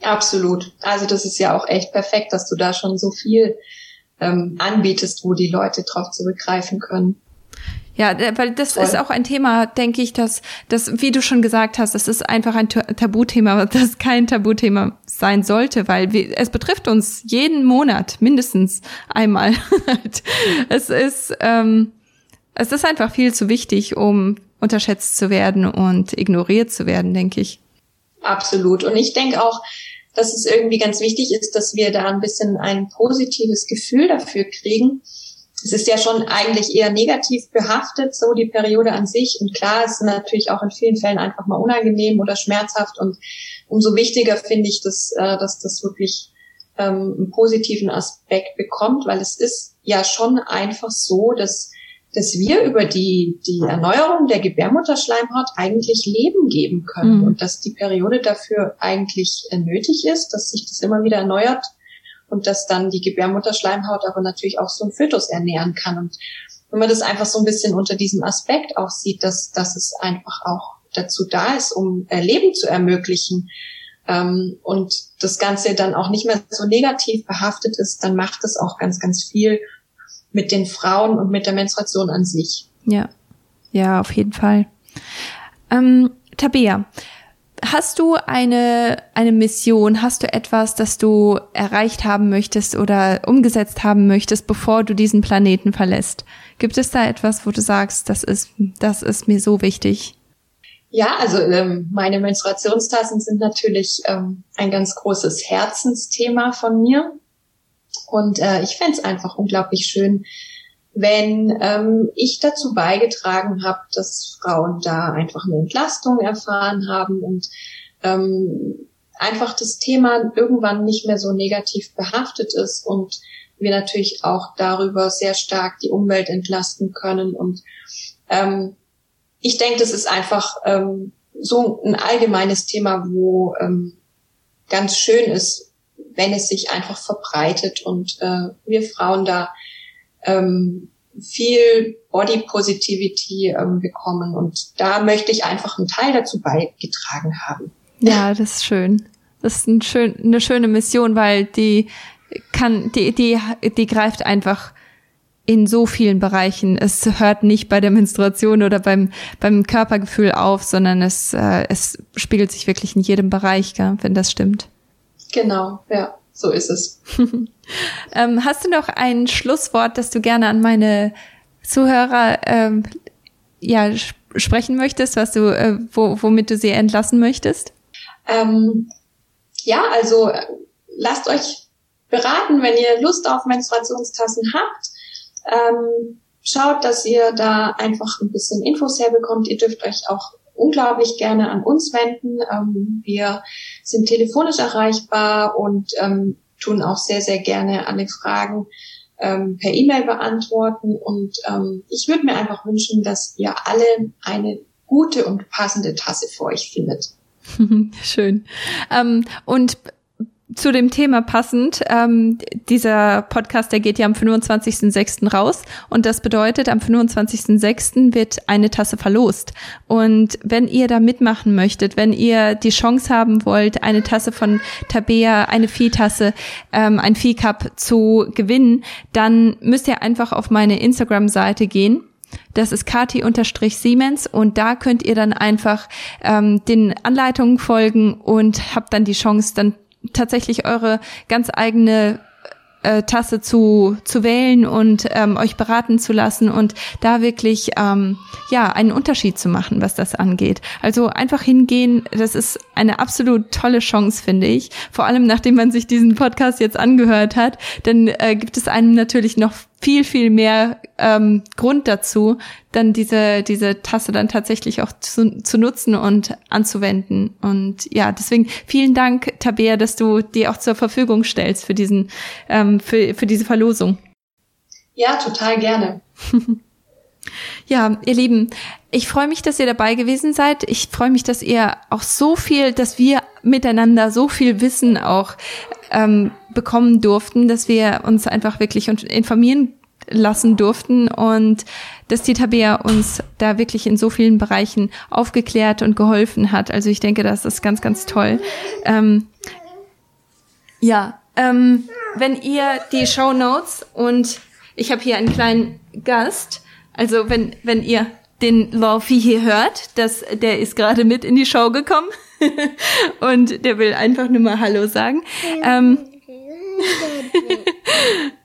Absolut. Also das ist ja auch echt perfekt, dass du da schon so viel ähm, anbietest, wo die Leute drauf zurückgreifen können. Ja, weil das Voll. ist auch ein Thema, denke ich, dass, dass, wie du schon gesagt hast, das ist einfach ein Tabuthema, [LAUGHS] das kein Tabuthema sein sollte, weil wir, es betrifft uns jeden Monat mindestens einmal. [LAUGHS] es ist, ähm, es ist einfach viel zu wichtig, um unterschätzt zu werden und ignoriert zu werden, denke ich. Absolut. Und ich denke auch, dass es irgendwie ganz wichtig ist, dass wir da ein bisschen ein positives Gefühl dafür kriegen. Es ist ja schon eigentlich eher negativ behaftet, so die Periode an sich. Und klar, es ist natürlich auch in vielen Fällen einfach mal unangenehm oder schmerzhaft. Und umso wichtiger finde ich, dass, äh, dass das wirklich ähm, einen positiven Aspekt bekommt, weil es ist ja schon einfach so, dass dass wir über die, die Erneuerung der Gebärmutterschleimhaut eigentlich Leben geben können mhm. und dass die Periode dafür eigentlich nötig ist, dass sich das immer wieder erneuert und dass dann die Gebärmutterschleimhaut aber natürlich auch so ein Fötus ernähren kann. Und wenn man das einfach so ein bisschen unter diesem Aspekt auch sieht, dass, dass es einfach auch dazu da ist, um Leben zu ermöglichen, ähm, und das Ganze dann auch nicht mehr so negativ behaftet ist, dann macht es auch ganz, ganz viel mit den Frauen und mit der Menstruation an sich. Ja, ja, auf jeden Fall. Ähm, Tabea, hast du eine, eine Mission, hast du etwas, das du erreicht haben möchtest oder umgesetzt haben möchtest, bevor du diesen Planeten verlässt? Gibt es da etwas, wo du sagst, das ist, das ist mir so wichtig? Ja, also ähm, meine Menstruationstassen sind natürlich ähm, ein ganz großes Herzensthema von mir. Und äh, ich fände es einfach unglaublich schön, wenn ähm, ich dazu beigetragen habe, dass Frauen da einfach eine Entlastung erfahren haben und ähm, einfach das Thema irgendwann nicht mehr so negativ behaftet ist und wir natürlich auch darüber sehr stark die Umwelt entlasten können. Und ähm, ich denke, das ist einfach ähm, so ein allgemeines Thema, wo ähm, ganz schön ist, wenn es sich einfach verbreitet und äh, wir Frauen da ähm, viel Body Positivity ähm, bekommen. Und da möchte ich einfach einen Teil dazu beigetragen haben. Ja, das ist schön. Das ist ein schön, eine schöne Mission, weil die kann, die, die, die greift einfach in so vielen Bereichen. Es hört nicht bei der Menstruation oder beim, beim Körpergefühl auf, sondern es, äh, es spiegelt sich wirklich in jedem Bereich, gell, wenn das stimmt. Genau, ja, so ist es. [LAUGHS] ähm, hast du noch ein Schlusswort, das du gerne an meine Zuhörer ähm, ja, sprechen möchtest, was du, äh, wo, womit du sie entlassen möchtest? Ähm, ja, also äh, lasst euch beraten, wenn ihr Lust auf Menstruationstassen habt. Ähm, schaut, dass ihr da einfach ein bisschen Infos herbekommt. Ihr dürft euch auch unglaublich gerne an uns wenden. Ähm, wir sind telefonisch erreichbar und ähm, tun auch sehr, sehr gerne alle Fragen ähm, per E-Mail beantworten. Und ähm, ich würde mir einfach wünschen, dass ihr alle eine gute und passende Tasse für euch findet. [LAUGHS] Schön. Ähm, und zu dem Thema passend, ähm, dieser Podcast, der geht ja am 25.06. raus und das bedeutet, am 25.06. wird eine Tasse verlost. Und wenn ihr da mitmachen möchtet, wenn ihr die Chance haben wollt, eine Tasse von Tabea, eine Viehtasse, ähm, ein Viehcup zu gewinnen, dann müsst ihr einfach auf meine Instagram-Seite gehen. Das ist Kati-Siemens und da könnt ihr dann einfach ähm, den Anleitungen folgen und habt dann die Chance, dann tatsächlich eure ganz eigene äh, Tasse zu, zu wählen und ähm, euch beraten zu lassen und da wirklich ähm, ja einen Unterschied zu machen, was das angeht. Also einfach hingehen, das ist eine absolut tolle Chance, finde ich. Vor allem nachdem man sich diesen Podcast jetzt angehört hat, dann äh, gibt es einem natürlich noch viel, viel mehr ähm, Grund dazu, dann diese, diese Tasse dann tatsächlich auch zu, zu nutzen und anzuwenden. Und ja, deswegen vielen Dank, Tabea, dass du die auch zur Verfügung stellst für diesen, ähm, für, für diese Verlosung. Ja, total gerne. [LAUGHS] Ja, ihr Lieben, ich freue mich, dass ihr dabei gewesen seid. Ich freue mich, dass ihr auch so viel, dass wir miteinander so viel Wissen auch ähm, bekommen durften, dass wir uns einfach wirklich informieren lassen durften und dass die Tabea uns da wirklich in so vielen Bereichen aufgeklärt und geholfen hat. Also ich denke, das ist ganz, ganz toll. Ähm, ja, ähm, wenn ihr die Show Notes und ich habe hier einen kleinen Gast, also wenn wenn ihr den Lawfee hier hört, das, der ist gerade mit in die Show gekommen [LAUGHS] und der will einfach nur mal Hallo sagen. Ähm,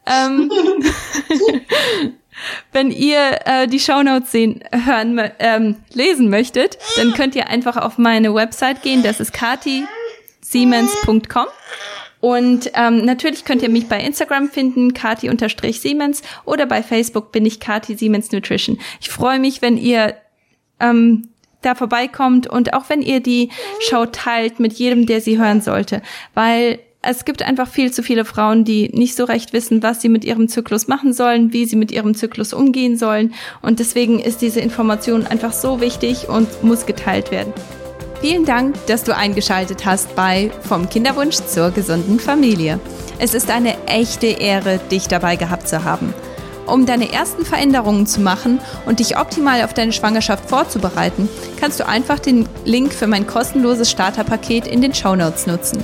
ähm, [LAUGHS] wenn ihr äh, die Shownotes sehen, hören, ähm, lesen möchtet, dann könnt ihr einfach auf meine Website gehen. Das ist Kati siemens.com. Und ähm, natürlich könnt ihr mich bei Instagram finden, kati-siemens oder bei Facebook bin ich Kati Siemens Nutrition. Ich freue mich, wenn ihr ähm, da vorbeikommt und auch wenn ihr die Show teilt mit jedem, der sie hören sollte, weil es gibt einfach viel zu viele Frauen, die nicht so recht wissen, was sie mit ihrem Zyklus machen sollen, wie sie mit ihrem Zyklus umgehen sollen. Und deswegen ist diese Information einfach so wichtig und muss geteilt werden. Vielen Dank, dass du eingeschaltet hast bei Vom Kinderwunsch zur gesunden Familie. Es ist eine echte Ehre, dich dabei gehabt zu haben. Um deine ersten Veränderungen zu machen und dich optimal auf deine Schwangerschaft vorzubereiten, kannst du einfach den Link für mein kostenloses Starterpaket in den Show Notes nutzen.